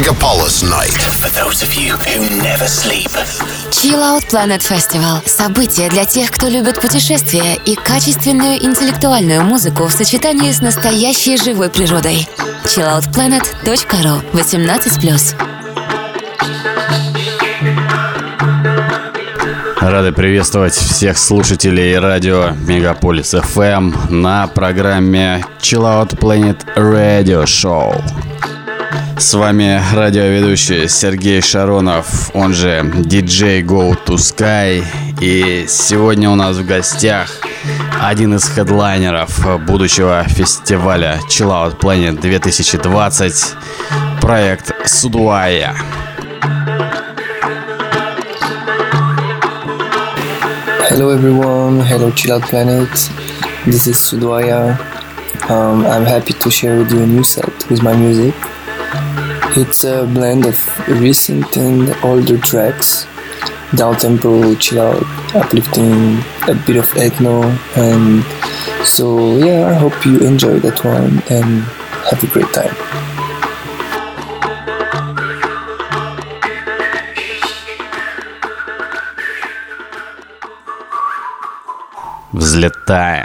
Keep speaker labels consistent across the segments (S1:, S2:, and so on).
S1: Megapolis Night.
S2: For those of you who never sleep.
S3: Chill Out Planet Festival – событие для тех, кто любит путешествия и качественную интеллектуальную музыку в сочетании с настоящей живой природой. chilloutplanet.ru 18+.
S4: Рады приветствовать всех слушателей радио Мегаполис FM на программе Chill Out Planet Radio Show. С вами радиоведущий Сергей Шаронов, он же DJ Go to Sky. И сегодня у нас в гостях один из хедлайнеров будущего фестиваля Chill Out Planet 2020, проект Судуая.
S5: Hello everyone, hello Chill Out Planet. This is Sudwaya. Um, I'm happy to share with you a new set with my music. It's a blend of recent and older tracks, down tempo, chill out, uplifting, a bit of ethno, and so yeah, I hope you enjoy that one and have a great time.
S4: Взлетаем.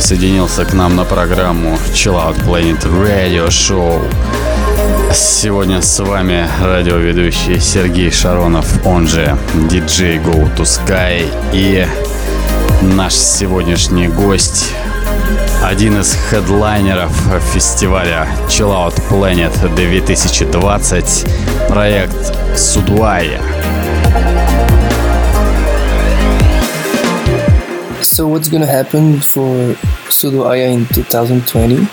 S4: Присоединился к нам на программу Chill Out Planet Radio Show. Сегодня с вами радиоведущий Сергей Шаронов, он же DJ Go to Sky и наш сегодняшний гость, один из хедлайнеров фестиваля Chill Out Planet 2020, проект Судвая.
S5: So what's gonna happen for Sudoaya in 2020?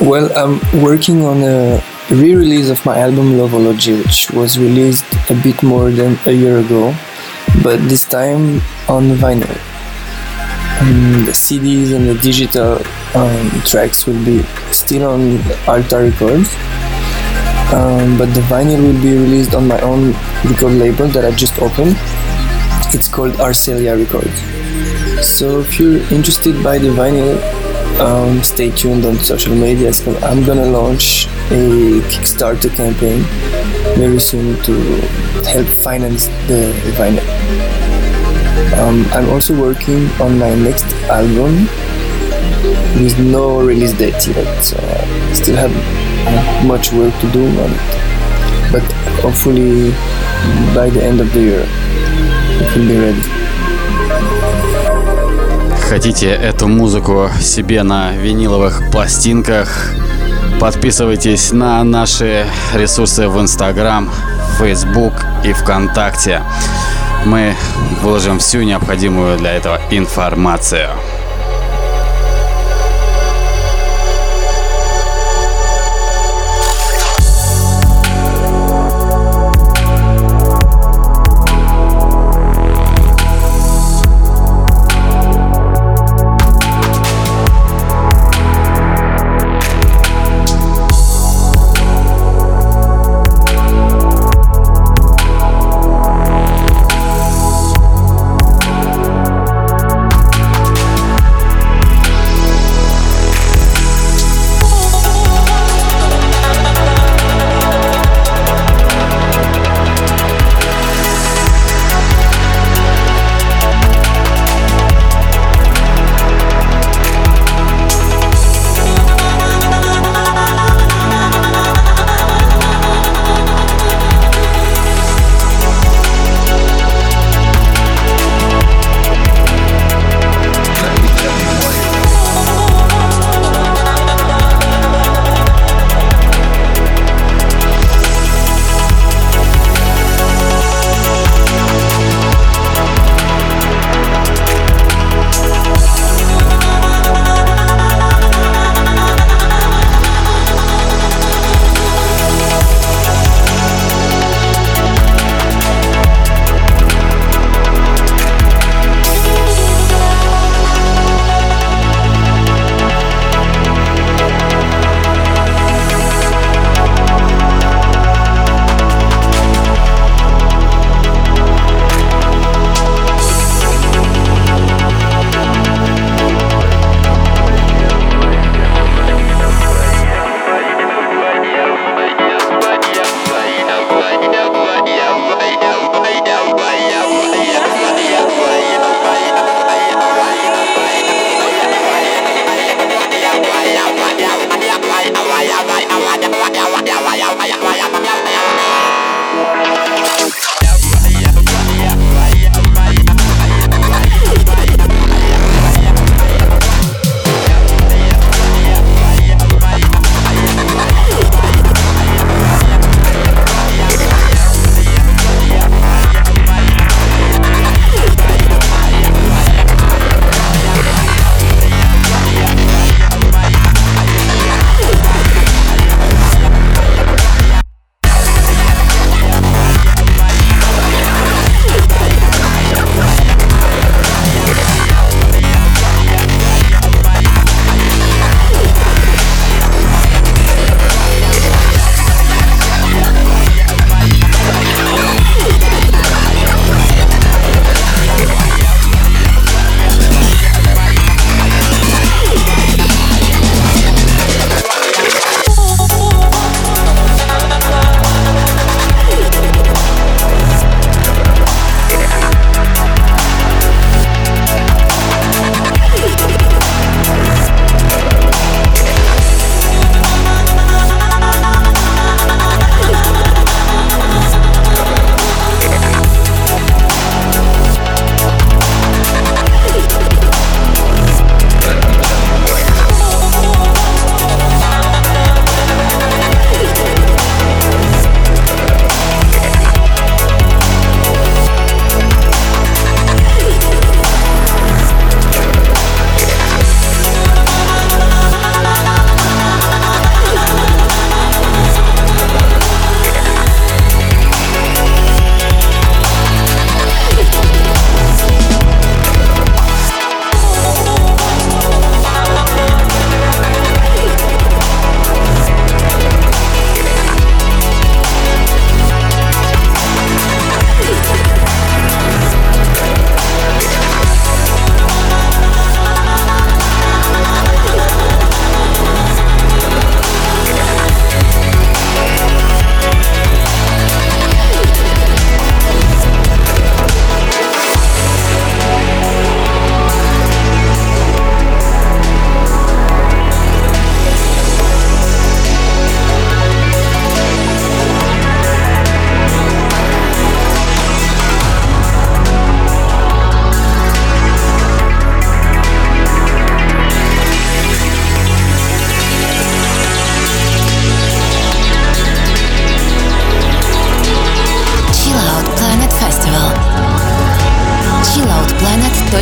S5: Well, I'm working on a re-release of my album Loveology, which was released a bit more than a year ago, but this time on vinyl. The CDs and the digital um, tracks will be still on Alta Records, um, but the vinyl will be released on my own record label that I just opened. It's called Arcelia Records. So if you're interested by the vinyl, um, stay tuned on social media. I'm gonna launch a Kickstarter campaign very soon to help finance the vinyl. Um, I'm also working on my next album with no release date yet, so I still have much work to do on it. But hopefully by the end of the year, it will be ready.
S4: Хотите эту музыку себе на виниловых пластинках? Подписывайтесь на наши ресурсы в Инстаграм, Фейсбук и ВКонтакте. Мы выложим всю необходимую для этого информацию.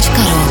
S3: chilloutplanet.ru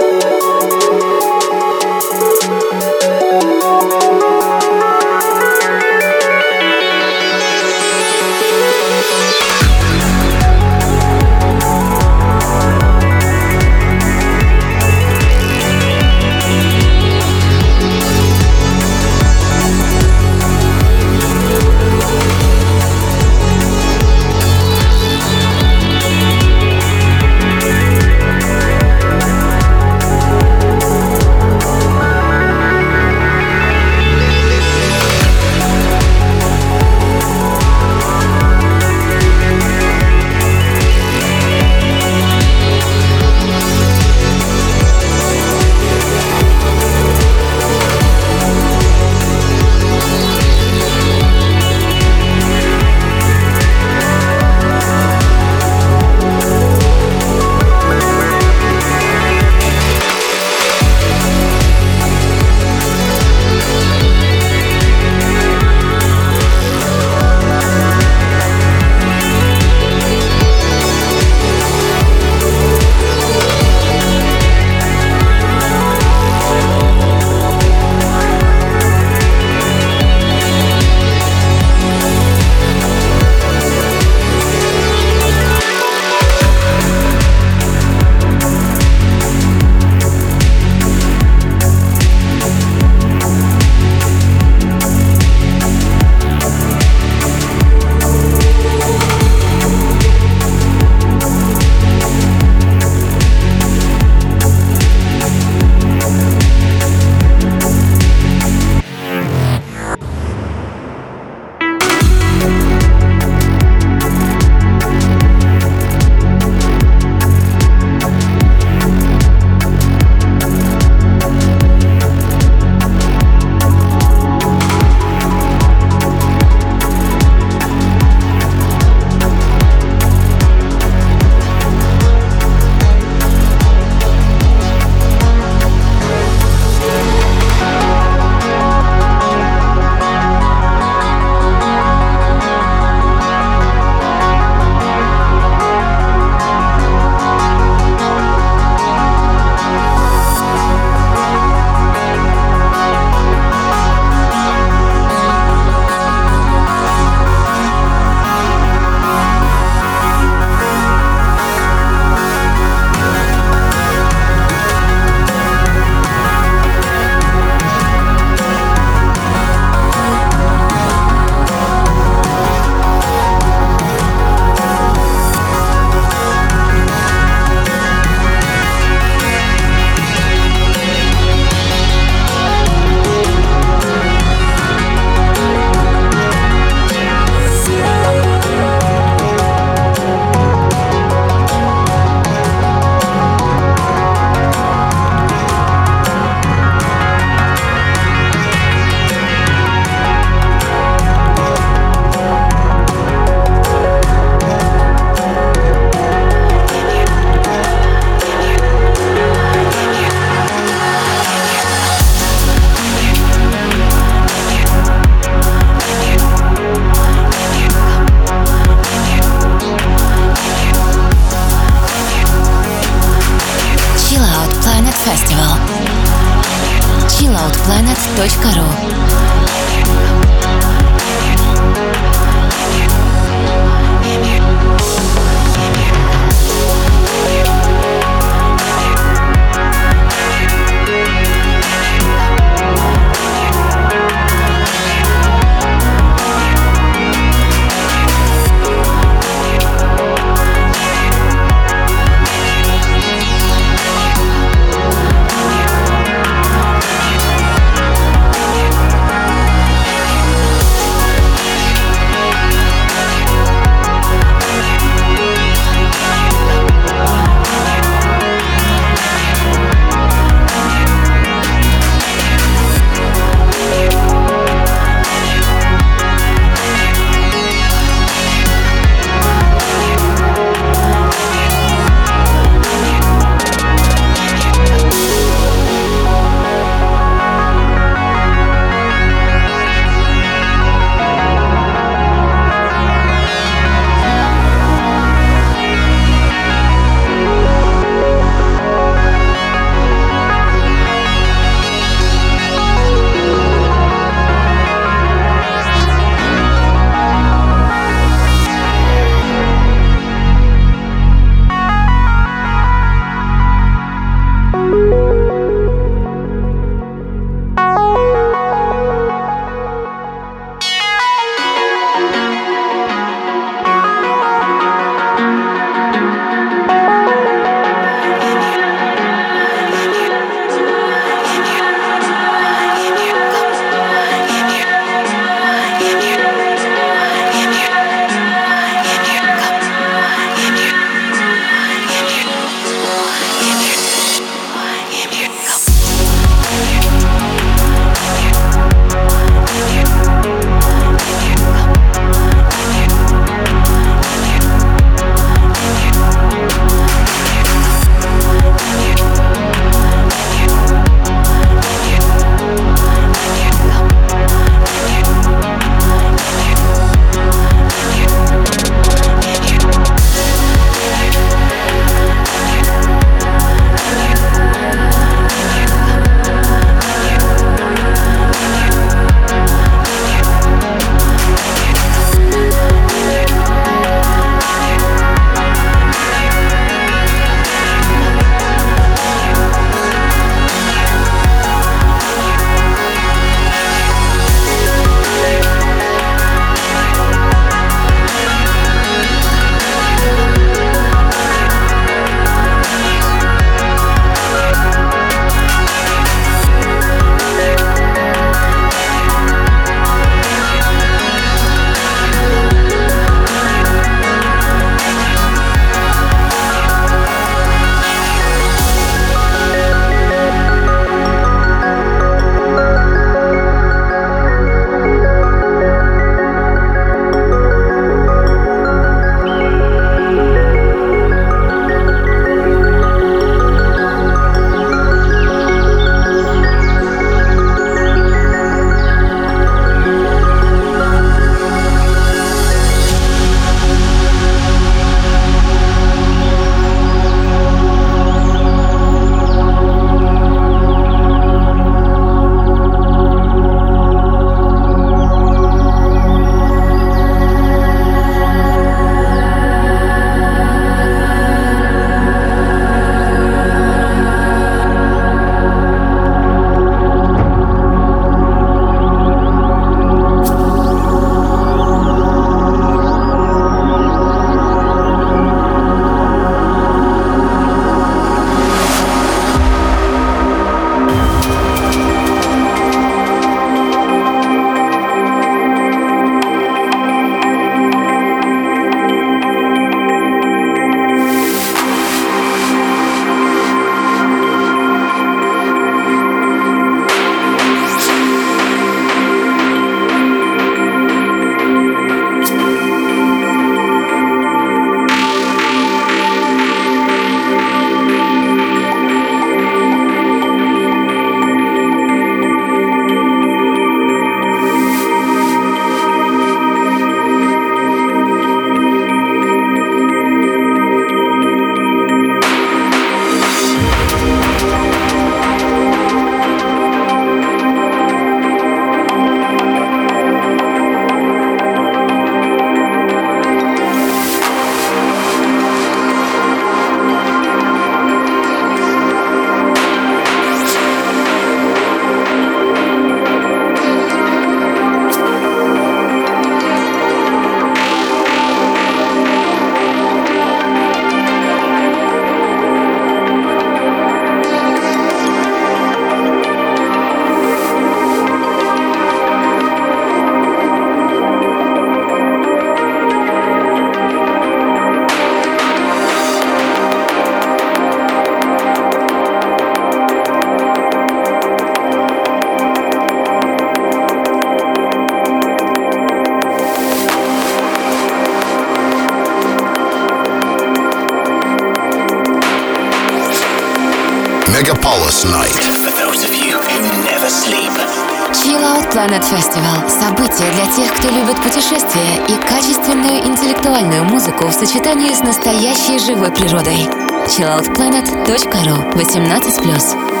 S3: Planet Festival – событие для тех, кто любит путешествия и качественную интеллектуальную музыку в сочетании с настоящей живой природой. chilloutplanet.ru 18+.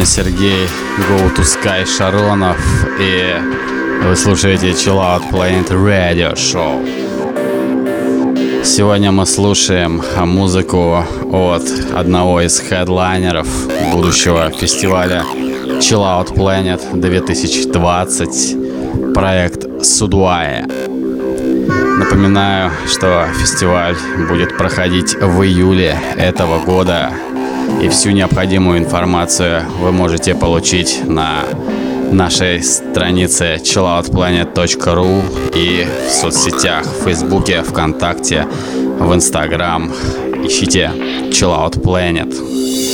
S4: Вами Сергей Go to Sky Шаронов и вы слушаете Chill Out Planet Radio Show. Сегодня мы слушаем музыку от одного из хедлайнеров будущего фестиваля Chill Out Planet 2020, проект Судуая. Напоминаю, что фестиваль будет проходить в июле этого года и всю необходимую информацию вы можете получить на нашей странице chilloutplanet.ru и в соцсетях, в Фейсбуке, ВКонтакте, в Инстаграм. Ищите Chill Out Planet.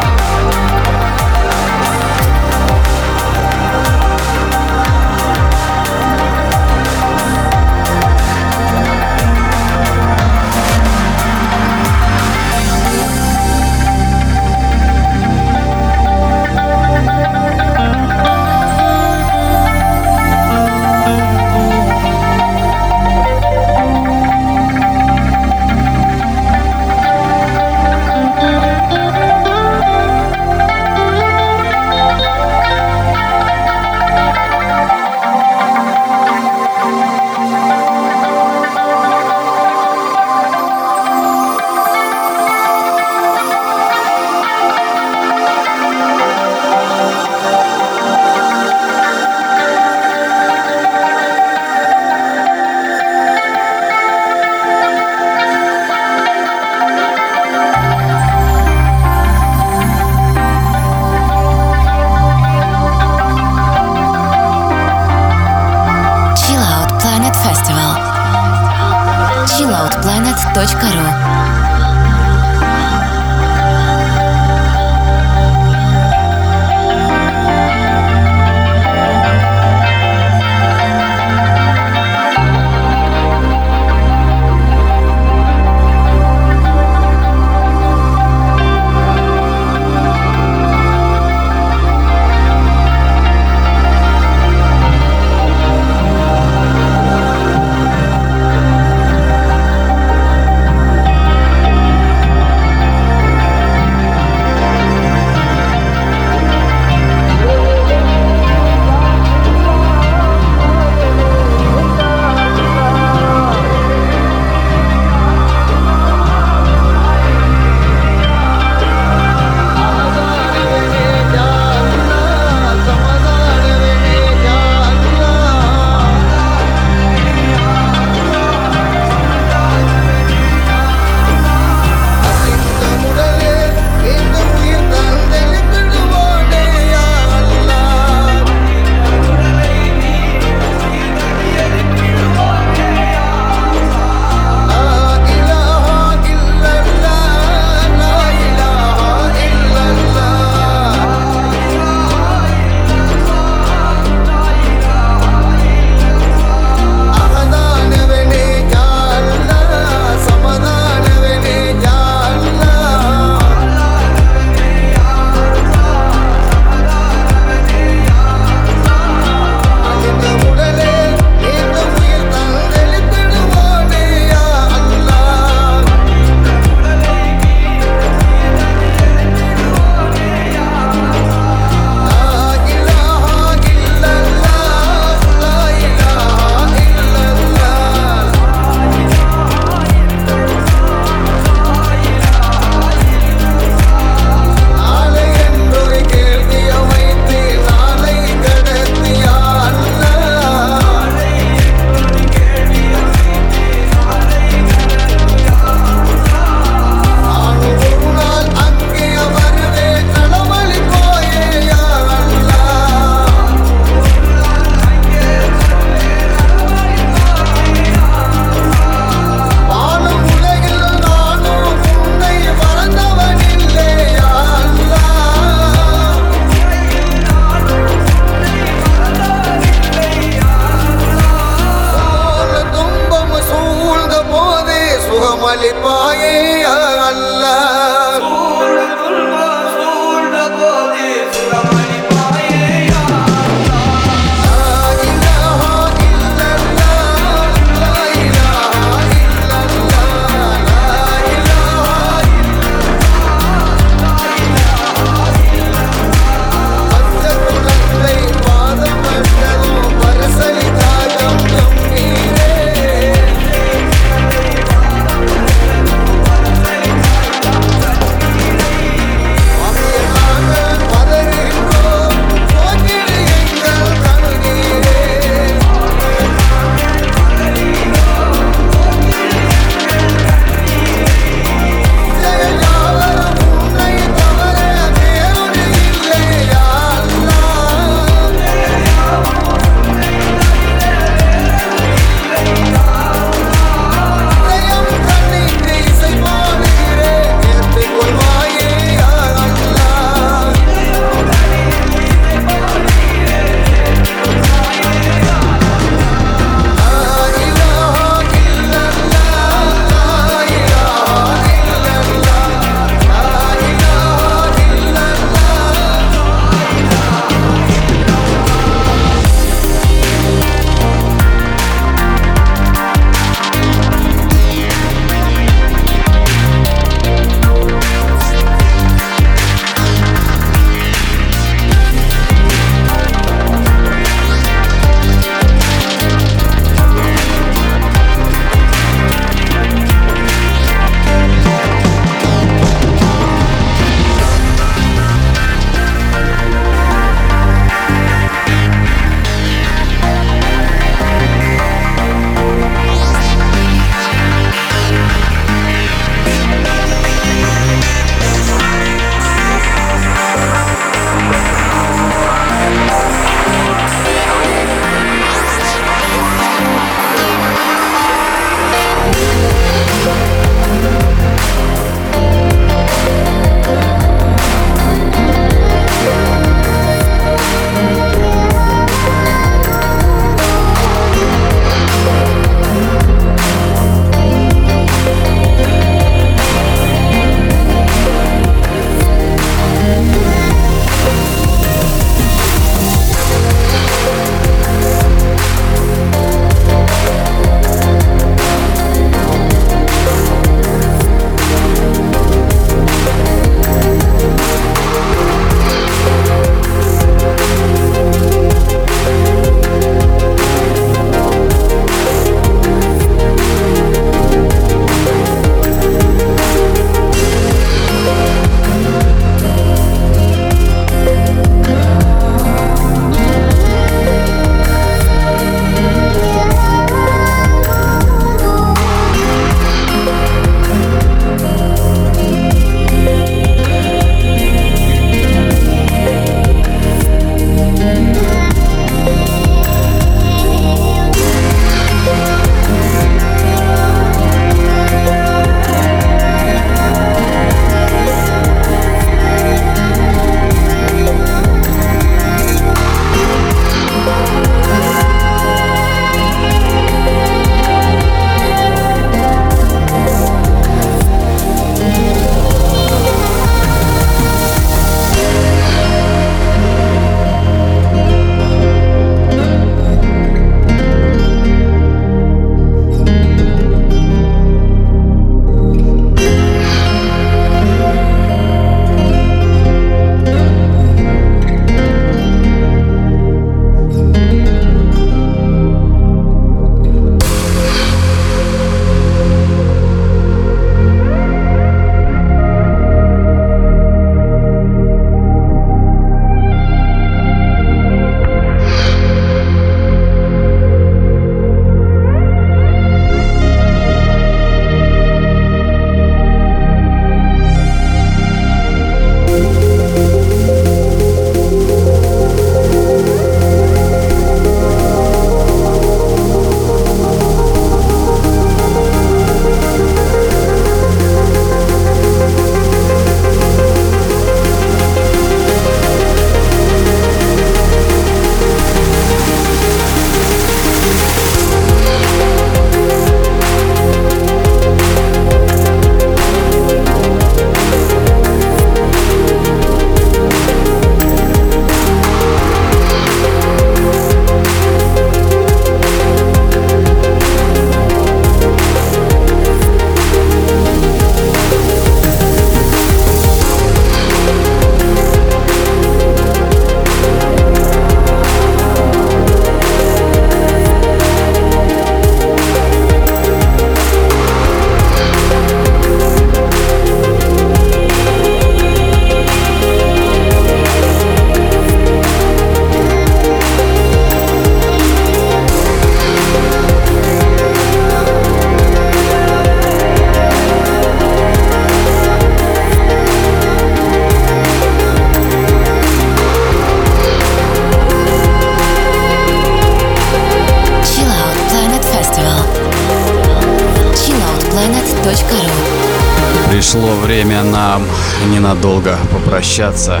S4: Попрощаться,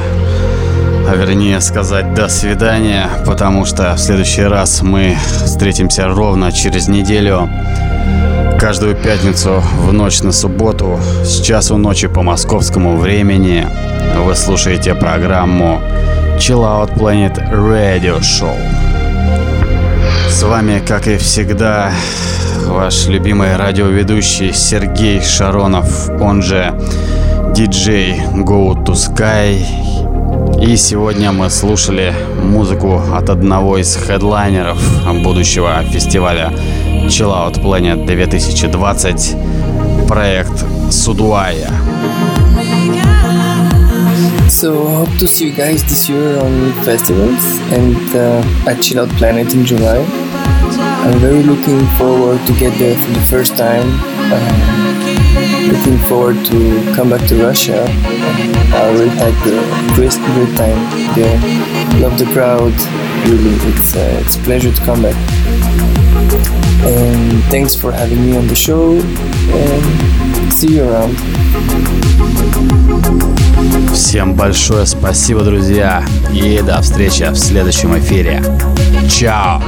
S4: а вернее сказать до свидания, потому что в следующий раз мы встретимся ровно через неделю. Каждую пятницу в ночь на субботу с часу ночи по московскому времени вы слушаете программу Chill Out Planet Radio Show. С вами, как и всегда, ваш любимый радиоведущий Сергей Шаронов, он же диджей Go to Sky. И сегодня мы слушали музыку от одного из хедлайнеров будущего фестиваля Chill Out Planet 2020, проект Судуая.
S5: So hope to see you guys this year on festivals and uh, at Chill Out Planet in July. I'm very looking forward to get there for the first time. Uh, looking forward to come back to Russia. I really had a great, great time there. Love the crowd. Really, it's uh, it's a pleasure to come back. And thanks for having me on the show. And see you around.
S4: Всем большое спасибо, друзья, и до встречи в следующем эфире. Чао!